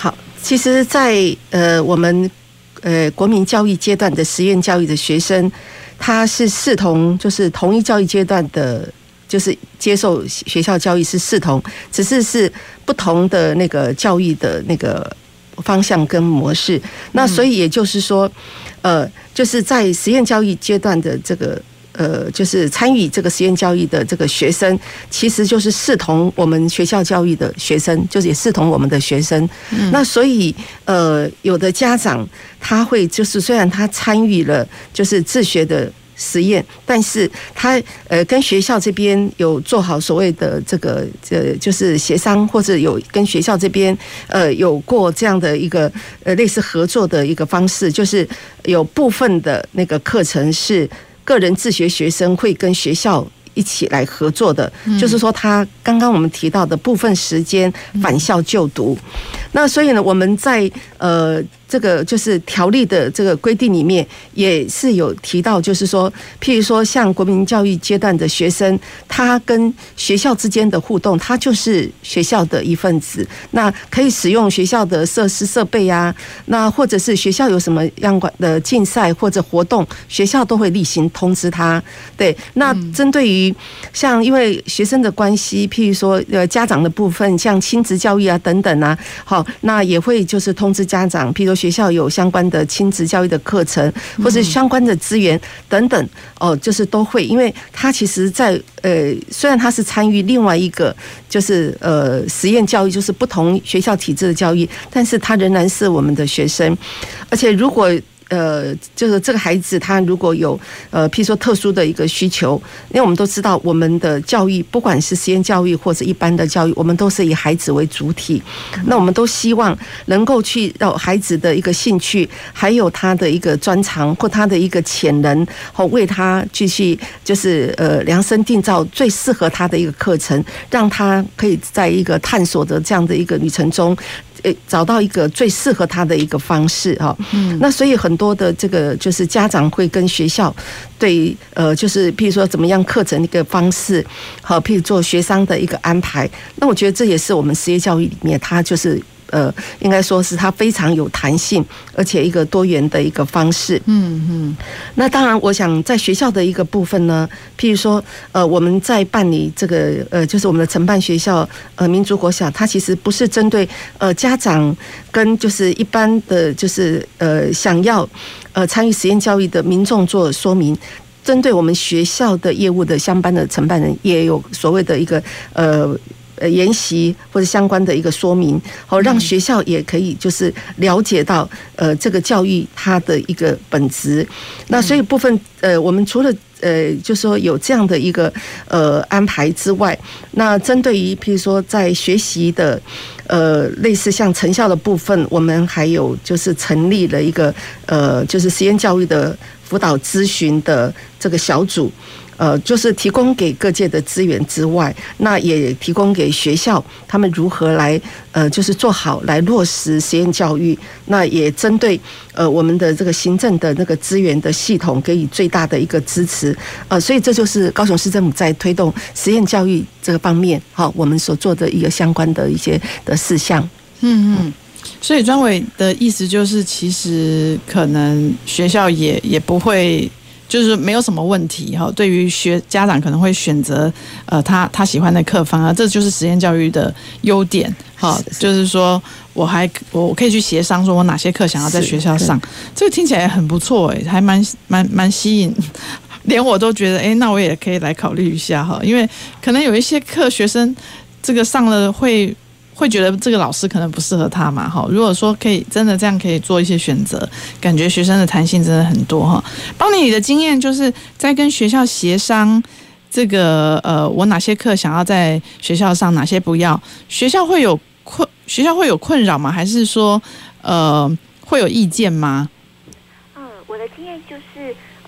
好其实，在呃我们呃国民教育阶段的实验教育的学生，他是视同就是同一教育阶段的，就是接受学校教育是视同，只是是不同的那个教育的那个方向跟模式。那所以也就是说，呃，就是在实验教育阶段的这个。呃，就是参与这个实验教育的这个学生，其实就是视同我们学校教育的学生，就是也视同我们的学生。嗯。那所以，呃，有的家长他会就是虽然他参与了就是自学的实验，但是他呃跟学校这边有做好所谓的这个呃就是协商，或者有跟学校这边呃有过这样的一个呃类似合作的一个方式，就是有部分的那个课程是。个人自学学生会跟学校一起来合作的，就是说他刚刚我们提到的部分时间返校就读。那所以呢，我们在呃。这个就是条例的这个规定里面也是有提到，就是说，譬如说像国民教育阶段的学生，他跟学校之间的互动，他就是学校的一份子，那可以使用学校的设施设备啊，那或者是学校有什么样的竞赛或者活动，学校都会例行通知他。对，那针对于像因为学生的关系，譬如说呃家长的部分，像亲子教育啊等等啊，好，那也会就是通知家长，譬如。学校有相关的亲子教育的课程，或是相关的资源等等，哦，就是都会，因为他其实在，在呃，虽然他是参与另外一个，就是呃实验教育，就是不同学校体制的教育，但是他仍然是我们的学生，而且如果。呃，就是这个孩子，他如果有呃，譬如说特殊的一个需求，因为我们都知道，我们的教育不管是实验教育或者一般的教育，我们都是以孩子为主体。那我们都希望能够去让孩子的一个兴趣，还有他的一个专长或他的一个潜能，和为他继续就是呃量身定造最适合他的一个课程，让他可以在一个探索的这样的一个旅程中。诶，找到一个最适合他的一个方式哈，嗯，那所以很多的这个就是家长会跟学校对呃，就是譬如说怎么样课程一个方式，好，譬如做学商的一个安排，那我觉得这也是我们职业教育里面，它就是。呃，应该说是它非常有弹性，而且一个多元的一个方式。嗯嗯。那当然，我想在学校的一个部分呢，譬如说，呃，我们在办理这个呃，就是我们的承办学校呃，民族国小，它其实不是针对呃家长跟就是一般的就是呃想要呃参与实验教育的民众做说明，针对我们学校的业务的相关的承办人也有所谓的一个呃。呃，研习或者相关的一个说明，好，让学校也可以就是了解到，呃，这个教育它的一个本质。那所以部分，呃，我们除了呃，就是说有这样的一个呃安排之外，那针对于譬如说在学习的呃类似像成效的部分，我们还有就是成立了一个呃，就是实验教育的辅导咨询的这个小组。呃，就是提供给各界的资源之外，那也提供给学校他们如何来呃，就是做好来落实实验教育。那也针对呃我们的这个行政的那个资源的系统给予最大的一个支持。呃，所以这就是高雄市政府在推动实验教育这个方面，好，我们所做的一个相关的一些的事项。嗯嗯，所以专委的意思就是，其实可能学校也也不会。就是没有什么问题哈，对于学家长可能会选择呃他他喜欢的课方啊，这就是实验教育的优点哈。就是说我还我可以去协商，说我哪些课想要在学校上，这个听起来很不错诶，还蛮蛮蛮吸引，连我都觉得诶，那我也可以来考虑一下哈，因为可能有一些课学生这个上了会。会觉得这个老师可能不适合他嘛？哈，如果说可以真的这样可以做一些选择，感觉学生的弹性真的很多哈。邦尼，你的经验就是在跟学校协商这个呃，我哪些课想要在学校上，哪些不要，学校会有困，学校会有困扰吗？还是说呃会有意见吗？嗯，我的经验就是。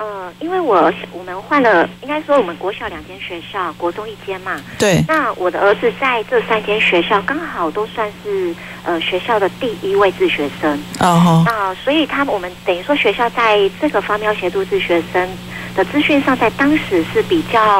呃，因为我我们换了，应该说我们国小两间学校，国中一间嘛。对。那我的儿子在这三间学校刚好都算是呃学校的第一位自学生。哦。那所以他们我们等于说学校在这个方面要协助自学生的资讯上，在当时是比较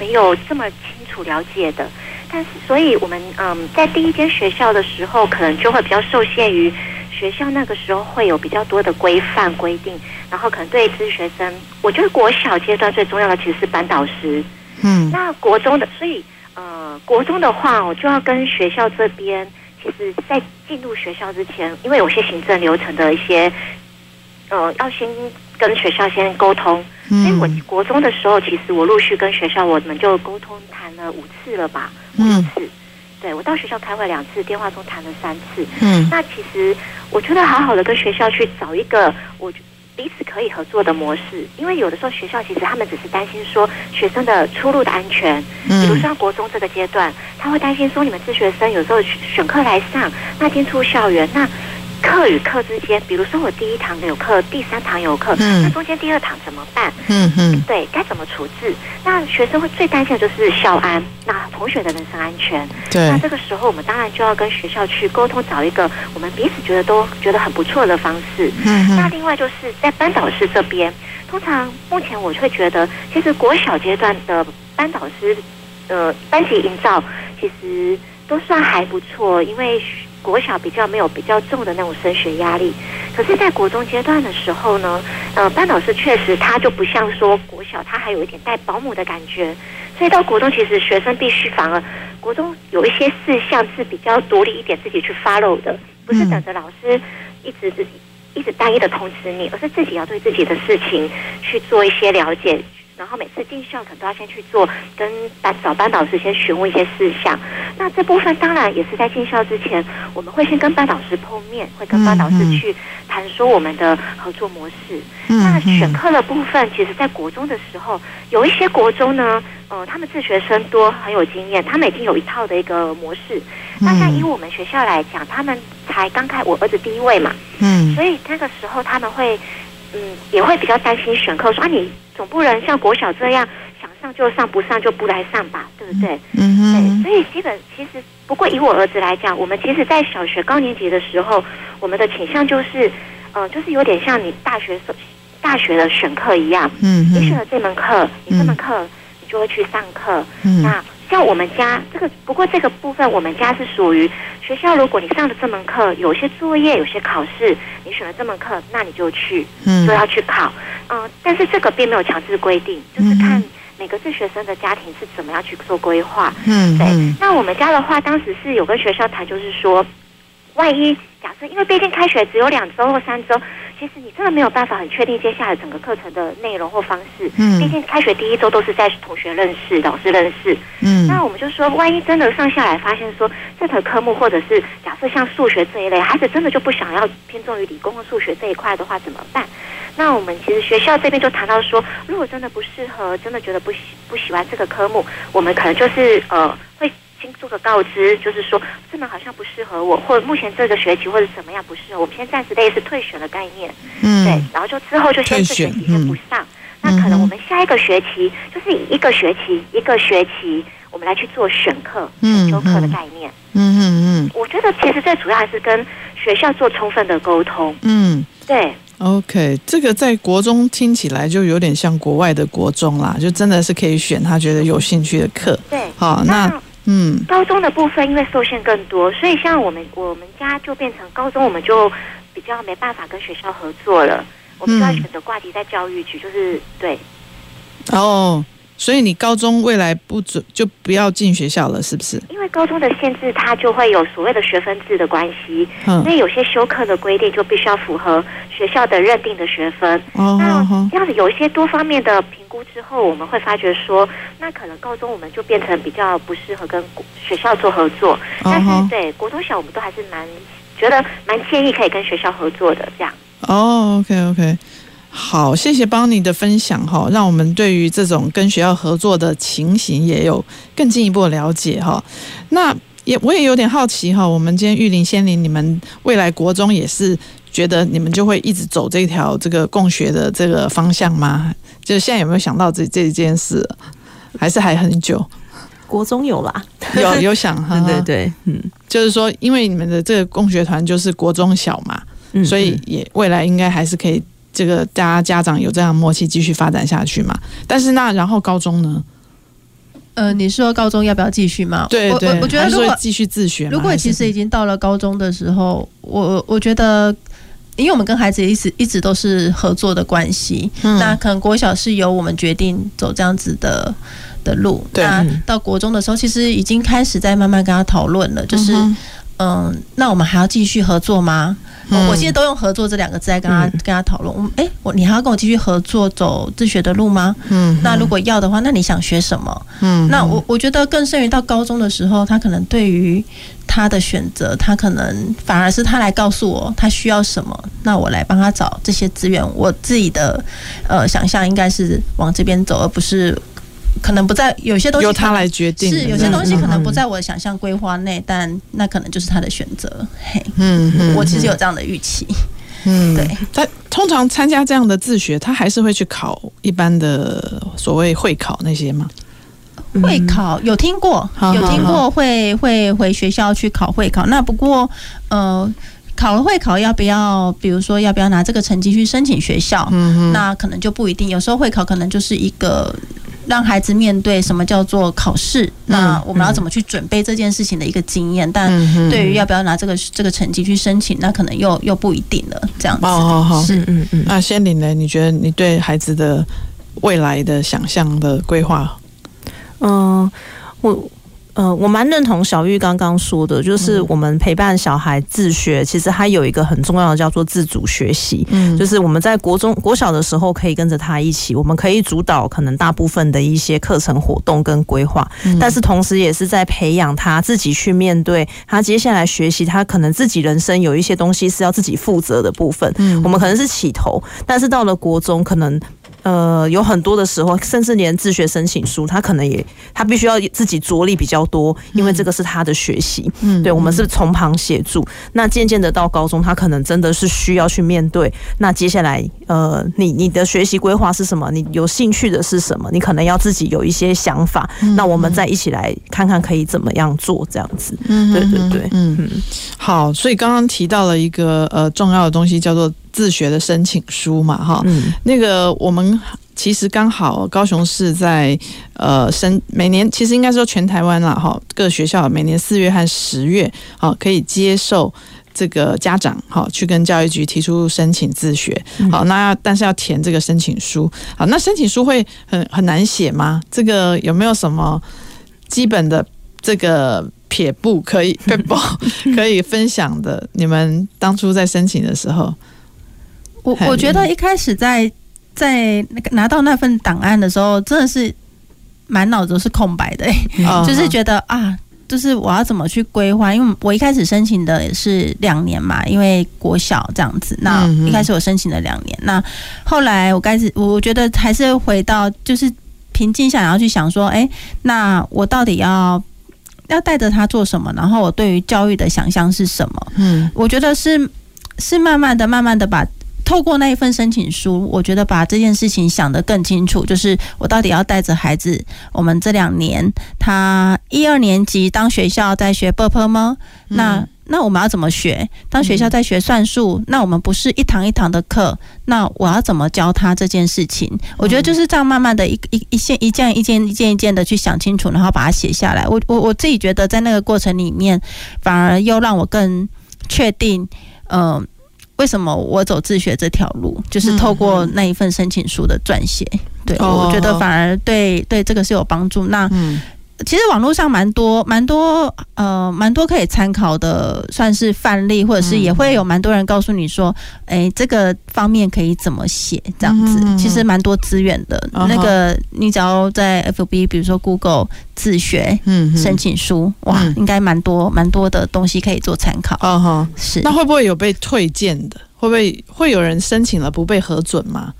没有这么清楚了解的。但是，所以我们嗯在第一间学校的时候，可能就会比较受限于。学校那个时候会有比较多的规范规定，然后可能对自学生，我觉得国小阶段最重要的其实是班导师。嗯，那国中的，所以呃，国中的话，我就要跟学校这边，其实在进入学校之前，因为有些行政流程的一些，呃，要先跟学校先沟通。嗯，所以我国中的时候，其实我陆续跟学校，我们就沟通谈了五次了吧，五次。嗯对，我到学校开会两次，电话中谈了三次。嗯，那其实我觉得好好的跟学校去找一个我彼此可以合作的模式，因为有的时候学校其实他们只是担心说学生的出路的安全。嗯，比如像国中这个阶段，他会担心说你们自学生有时候选课来上，那天出校园，那课与课之间，比如说我第一堂有课，第三堂有课，嗯那中间第二堂怎么办？嗯嗯，对，该怎么处置？那学生会最担心的就是校安，那同学的人身安全。对那这个时候我们当然就要跟学校去沟通，找一个我们彼此觉得都觉得很不错的方式。嗯那另外就是在班导师这边，通常目前我会觉得，其实国小阶段的班导师，呃，班级营造其实都算还不错，因为国小比较没有比较重的那种升学压力。可是，在国中阶段的时候呢，呃，班老师确实他就不像说国小，他还有一点带保姆的感觉。所以到国中，其实学生必须反而国中有一些事项是比较独立一点，自己去 follow 的，不是等着老师一直自己一直单一的通知你，而是自己要对自己的事情去做一些了解。然后每次进校可能都要先去做，跟班找班导师先询问一些事项。那这部分当然也是在进校之前，我们会先跟班导师碰面，会跟班导师去谈说我们的合作模式。嗯那选课的部分，其实在国中的时候，有一些国中呢，呃，他们自学生多，很有经验，他们已经有一套的一个模式。那像以我们学校来讲，他们才刚开，我儿子第一位嘛，嗯所以那个时候他们会，嗯，也会比较担心选课，说啊，你总不能像国小这样想上就上，不上就不来上吧，对不对？嗯哼，所以基本其实，不过以我儿子来讲，我们其实在小学高年级的时候，我们的倾向就是，呃，就是有点像你大学大学的选课一样，嗯你选了这门课，你这门课你就会去上课，嗯那。像我们家这个，不过这个部分我们家是属于学校。如果你上了这门课，有些作业，有些考试，你选了这门课，那你就去，嗯就要去考。嗯、呃，但是这个并没有强制规定，就是看每个自学生的家庭是怎么样去做规划。嗯，对。那我们家的话，当时是有跟学校谈，就是说，万一假设，因为毕竟开学只有两周或三周。其实你真的没有办法很确定接下来整个课程的内容或方式。嗯，毕竟开学第一周都是在同学认识、老师认识。嗯，那我们就说，万一真的上下来发现说，这门科目或者是假设像数学这一类，孩子真的就不想要偏重于理工和数学这一块的话，怎么办？那我们其实学校这边就谈到说，如果真的不适合，真的觉得不喜不喜欢这个科目，我们可能就是呃会。先做个告知，就是说这门好像不适合我，或者目前这个学期或者怎么样不适合我，们先暂时类似退选的概念，嗯，对，然后就之后就先这学期先不上，嗯、那可能我们下一个学期就是以一个学期一个学期，我们来去做选课、选修课的概念，嗯。嗯嗯，我觉得其实最主要还是跟学校做充分的沟通，嗯，对。OK，这个在国中听起来就有点像国外的国中啦，就真的是可以选他觉得有兴趣的课，对，好那。嗯，高中的部分因为受限更多，所以像我们我们家就变成高中，我们就比较没办法跟学校合作了，我们就要选择挂题在教育局，就是对。哦，所以你高中未来不准就不要进学校了，是不是？因为高中的限制，它就会有所谓的学分制的关系，嗯，所以有些修课的规定就必须要符合学校的认定的学分。哦，那这样子有一些多方面的评估之后，我们会发觉说，那可能高中我们就变成比较不适合跟学校做合作。但是对国中小，我们都还是蛮觉得蛮建议可以跟学校合作的这样。哦，OK OK。好，谢谢邦尼的分享哈，让我们对于这种跟学校合作的情形也有更进一步的了解哈。那也我也有点好奇哈，我们今天玉林仙林，你们未来国中也是觉得你们就会一直走这条这个共学的这个方向吗？就是现在有没有想到这这件事？还是还很久？国中有啦，有有想 *laughs* 哈，对对对，嗯，就是说，因为你们的这个共学团就是国中小嘛，嗯，所以也未来应该还是可以。这个大家家长有这样默契继续发展下去嘛？但是那然后高中呢？呃，你说高中要不要继续吗？对对，我我觉得如果继续自学，如果其实已经到了高中的时候，我我觉得，因为我们跟孩子一直一直都是合作的关系，嗯、那可能国小是由我们决定走这样子的的路，那到国中的时候，其实已经开始在慢慢跟他讨论了，就是嗯、呃，那我们还要继续合作吗？嗯、我现在都用合作这两个字来跟他、嗯、跟他讨论。哎、欸，我你还要跟我继续合作走自学的路吗？嗯，那如果要的话，那你想学什么？嗯，那我我觉得更甚于到高中的时候，他可能对于他的选择，他可能反而是他来告诉我他需要什么，那我来帮他找这些资源。我自己的呃想象应该是往这边走，而不是可能不在有些东西由他来决定，是有些东西可能不在我的想象规划内，但那可能就是他的选择。嘿，嗯，我其实有这样的预期。嗯，对。他通常参加这样的自学，他还是会去考一般的所谓会考那些吗？会考有听过，有听过会会回学校去考会考。那不过呃。考了会考要不要？比如说要不要拿这个成绩去申请学校？嗯，那可能就不一定。有时候会考可能就是一个让孩子面对什么叫做考试，那我们要怎么去准备这件事情的一个经验。但对于要不要拿这个这个成绩去申请，那可能又又不一定了。这样子，好好好，是嗯嗯。那仙玲呢？你觉得你对孩子的未来的想象的规划？嗯，我。呃，我蛮认同小玉刚刚说的，就是我们陪伴小孩自学，其实还有一个很重要的叫做自主学习。嗯，就是我们在国中、国小的时候可以跟着他一起，我们可以主导可能大部分的一些课程活动跟规划，但是同时也是在培养他自己去面对他接下来学习，他可能自己人生有一些东西是要自己负责的部分。嗯，我们可能是起头，但是到了国中可能。呃，有很多的时候，甚至连自学申请书，他可能也他必须要自己着力比较多，因为这个是他的学习。嗯，对，我们是从旁协助。那渐渐的到高中，他可能真的是需要去面对。那接下来，呃，你你的学习规划是什么？你有兴趣的是什么？你可能要自己有一些想法。那我们再一起来看看可以怎么样做这样子。嗯，对对对，嗯嗯。好，所以刚刚提到了一个呃重要的东西，叫做。自学的申请书嘛，哈，嗯，那个我们其实刚好高雄市在呃申每年其实应该说全台湾啦，哈，各学校每年四月和十月，好可以接受这个家长好去跟教育局提出申请自学，好，那但是要填这个申请书，好，那申请书会很很难写吗？这个有没有什么基本的这个撇步可以 *laughs* 可以分享的？你们当初在申请的时候？我我觉得一开始在在那个拿到那份档案的时候，真的是满脑子都是空白的，欸，*laughs* 就是觉得啊，就是我要怎么去规划？因为我一开始申请的也是两年嘛，因为国小这样子。那一开始我申请了两年，那后来我开始，我觉得还是回到就是平静下来，然后去想说，哎，那我到底要要带着他做什么？然后我对于教育的想象是什么？嗯，我觉得是是慢慢的、慢慢的把。透过那一份申请书，我觉得把这件事情想得更清楚，就是我到底要带着孩子，我们这两年他一二年级当学校在学 bop 吗？那那我们要怎么学？当学校在学算术，那我们不是一堂一堂的课，那我要怎么教他这件事情？我觉得就是这样慢慢的一一一件一件一件一件一件的去想清楚，然后把它写下来。我我我自己觉得在那个过程里面，反而又让我更确定，嗯。为什么我走自学这条路？就是透过那一份申请书的撰写，对，我觉得反而对对这个是有帮助。那其实网络上蛮多蛮多呃蛮多可以参考的，算是范例，或者是也会有蛮多人告诉你说，哎，这个方面可以怎么写这样子。其实蛮多资源的，那个你只要在 FB，比如说 Google 自学申请书，哇，应该蛮多蛮多的东西可以做参考。嗯哼，是。那会不会有被退件的？会不会会有人申请了不被核准吗？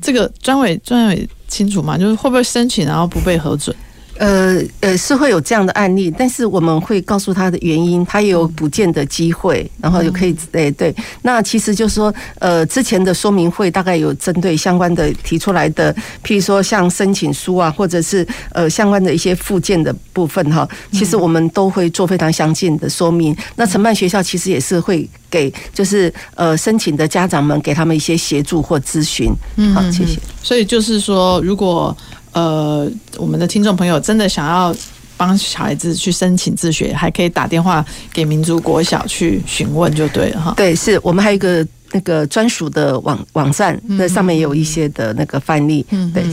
这个专委专委清楚吗？就是会不会申请然后不被核准？呃呃，是会有这样的案例，但是我们会告诉他的原因，他也有补件的机会，然后就可以，诶对。那其实就是说，呃，之前的说明会大概有针对相关的提出来的，譬如说像申请书啊，或者是呃相关的一些附件的部分哈，其实我们都会做非常详尽的说明。那承办学校其实也是会给，就是呃申请的家长们给他们一些协助或咨询。嗯，好，谢谢。所以就是说，如果呃，我们的听众朋友真的想要帮小孩子去申请自学，还可以打电话给民族国小去询问就对了哈。对，是我们还有一个那个专属的网网站，那上面有一些的那个范例。嗯，对。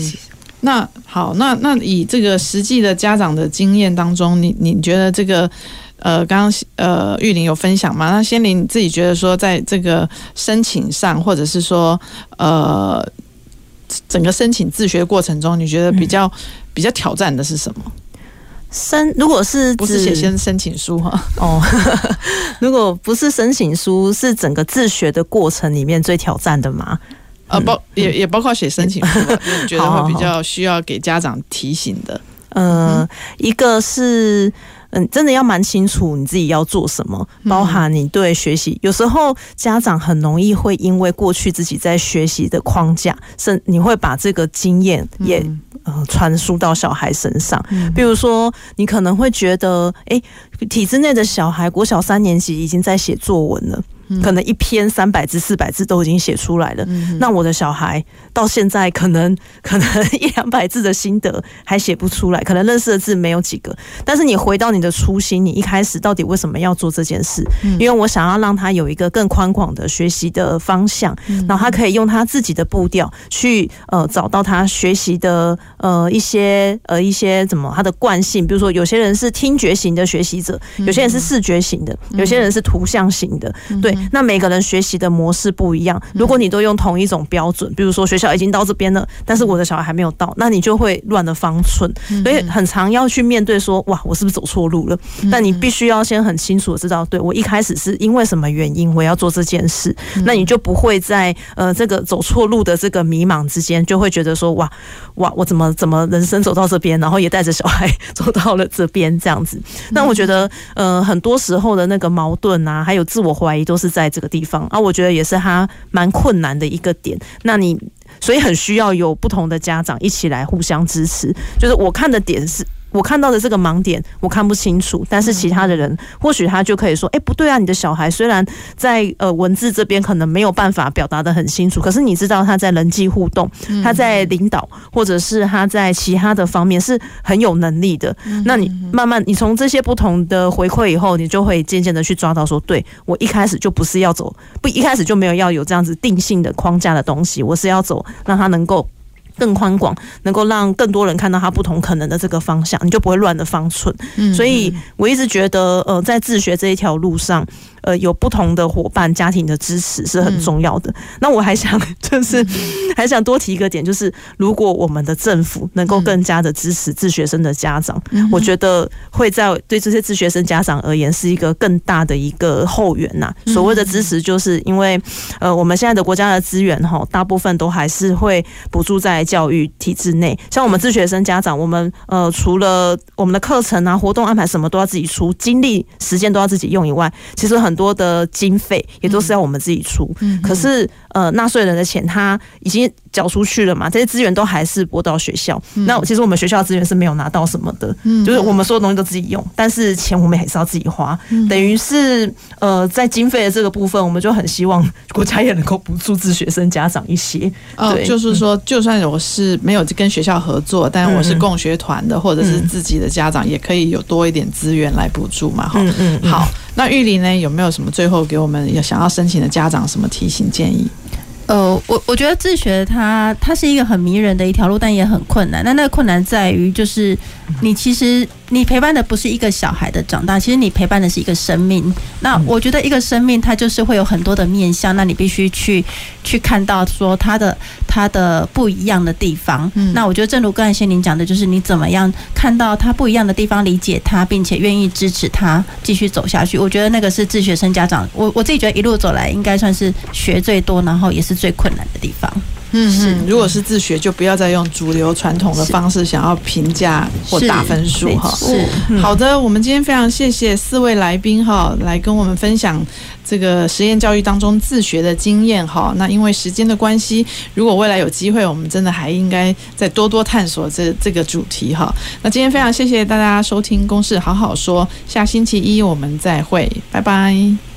那好，那那以这个实际的家长的经验当中，你你觉得这个呃，刚刚呃玉玲有分享吗？那仙玲自己觉得说，在这个申请上，或者是说呃。整个申请自学过程中，你觉得比较、嗯、比较挑战的是什么？申如果是不是写先申请书哈？哦，*laughs* 如果不是申请书，是整个自学的过程里面最挑战的吗？呃，包也也包括写申请书，*laughs* 我觉得会比较需要给家长提醒的。呃，一个是。嗯，真的要蛮清楚你自己要做什么，包含你对学习。有时候家长很容易会因为过去自己在学习的框架，甚你会把这个经验也呃传输到小孩身上。比如说，你可能会觉得，诶，体制内的小孩国小三年级已经在写作文了。可能一篇三百字、四百字都已经写出来了。嗯、那我的小孩到现在可能 *laughs* 可能一两百字的心得还写不出来，可能认识的字没有几个。但是你回到你的初心，你一开始到底为什么要做这件事？因为我想要让他有一个更宽广的学习的方向，然后他可以用他自己的步调去呃找到他学习的呃一些呃一些怎么他的惯性。比如说有些人是听觉型的学习者，有些人是视觉型的，有些人是图像型的，对。那每个人学习的模式不一样。如果你都用同一种标准，比如说学校已经到这边了，但是我的小孩还没有到，那你就会乱了方寸。所以很常要去面对说，哇，我是不是走错路了？但你必须要先很清楚的知道，对，我一开始是因为什么原因我要做这件事，那你就不会在呃这个走错路的这个迷茫之间，就会觉得说，哇哇，我怎么怎么人生走到这边，然后也带着小孩 *laughs* 走到了这边这样子。那我觉得呃很多时候的那个矛盾啊，还有自我怀疑都是。在这个地方啊，我觉得也是他蛮困难的一个点。那你所以很需要有不同的家长一起来互相支持。就是我看的点是。我看到的这个盲点，我看不清楚，但是其他的人或许他就可以说：“哎，不对啊，你的小孩虽然在呃文字这边可能没有办法表达的很清楚，可是你知道他在人际互动，他在领导，或者是他在其他的方面是很有能力的。那你慢慢，你从这些不同的回馈以后，你就会渐渐的去抓到说，对，我一开始就不是要走，不一开始就没有要有这样子定性的框架的东西，我是要走让他能够。”更宽广，能够让更多人看到他不同可能的这个方向，你就不会乱的方寸。所以我一直觉得，呃，在自学这一条路上。呃，有不同的伙伴、家庭的支持是很重要的。嗯、那我还想，就是 *laughs* 还想多提一个点，就是如果我们的政府能够更加的支持自学生的家长，嗯、我觉得会在对这些自学生家长而言是一个更大的一个后援呐。所谓的支持，就是因为呃，我们现在的国家的资源哈，大部分都还是会补助在教育体制内。像我们自学生家长，我们呃，除了我们的课程啊、活动安排什么都要自己出，精力、时间都要自己用以外，其实很。多的经费也都是要我们自己出，嗯、可是呃，纳税人的钱他已经缴出去了嘛，这些资源都还是拨到学校。嗯、那其实我们学校资源是没有拿到什么的，嗯、就是我们所有东西都自己用，但是钱我们还是要自己花，嗯、等于是呃，在经费的这个部分，我们就很希望国家也能够补助自学生家长一些。哦，就是说，就算我是没有跟学校合作，但我是共学团的，或者是自己的家长，也可以有多一点资源来补助嘛。哈，嗯嗯，好。那玉林呢？有没有什么最后给我们有想要申请的家长什么提醒建议？呃，我我觉得自学它它是一个很迷人的一条路，但也很困难。那那个困难在于，就是你其实你陪伴的不是一个小孩的长大，其实你陪伴的是一个生命。那我觉得一个生命它就是会有很多的面向，那你必须去去看到说它的它的不一样的地方。那我觉得正如刚才仙玲讲的，就是你怎么样看到它不一样的地方，理解它，并且愿意支持它继续走下去。我觉得那个是自学生家长，我我自己觉得一路走来应该算是学最多，然后也是。最困难的地方，嗯，嗯。如果是自学，就不要再用主流传统的方式想要评价或打分数哈。是，好的。我们今天非常谢谢四位来宾哈，来跟我们分享这个实验教育当中自学的经验哈。那因为时间的关系，如果未来有机会，我们真的还应该再多多探索这这个主题哈。那今天非常谢谢大家收听《公式好好说》，下星期一我们再会，拜拜。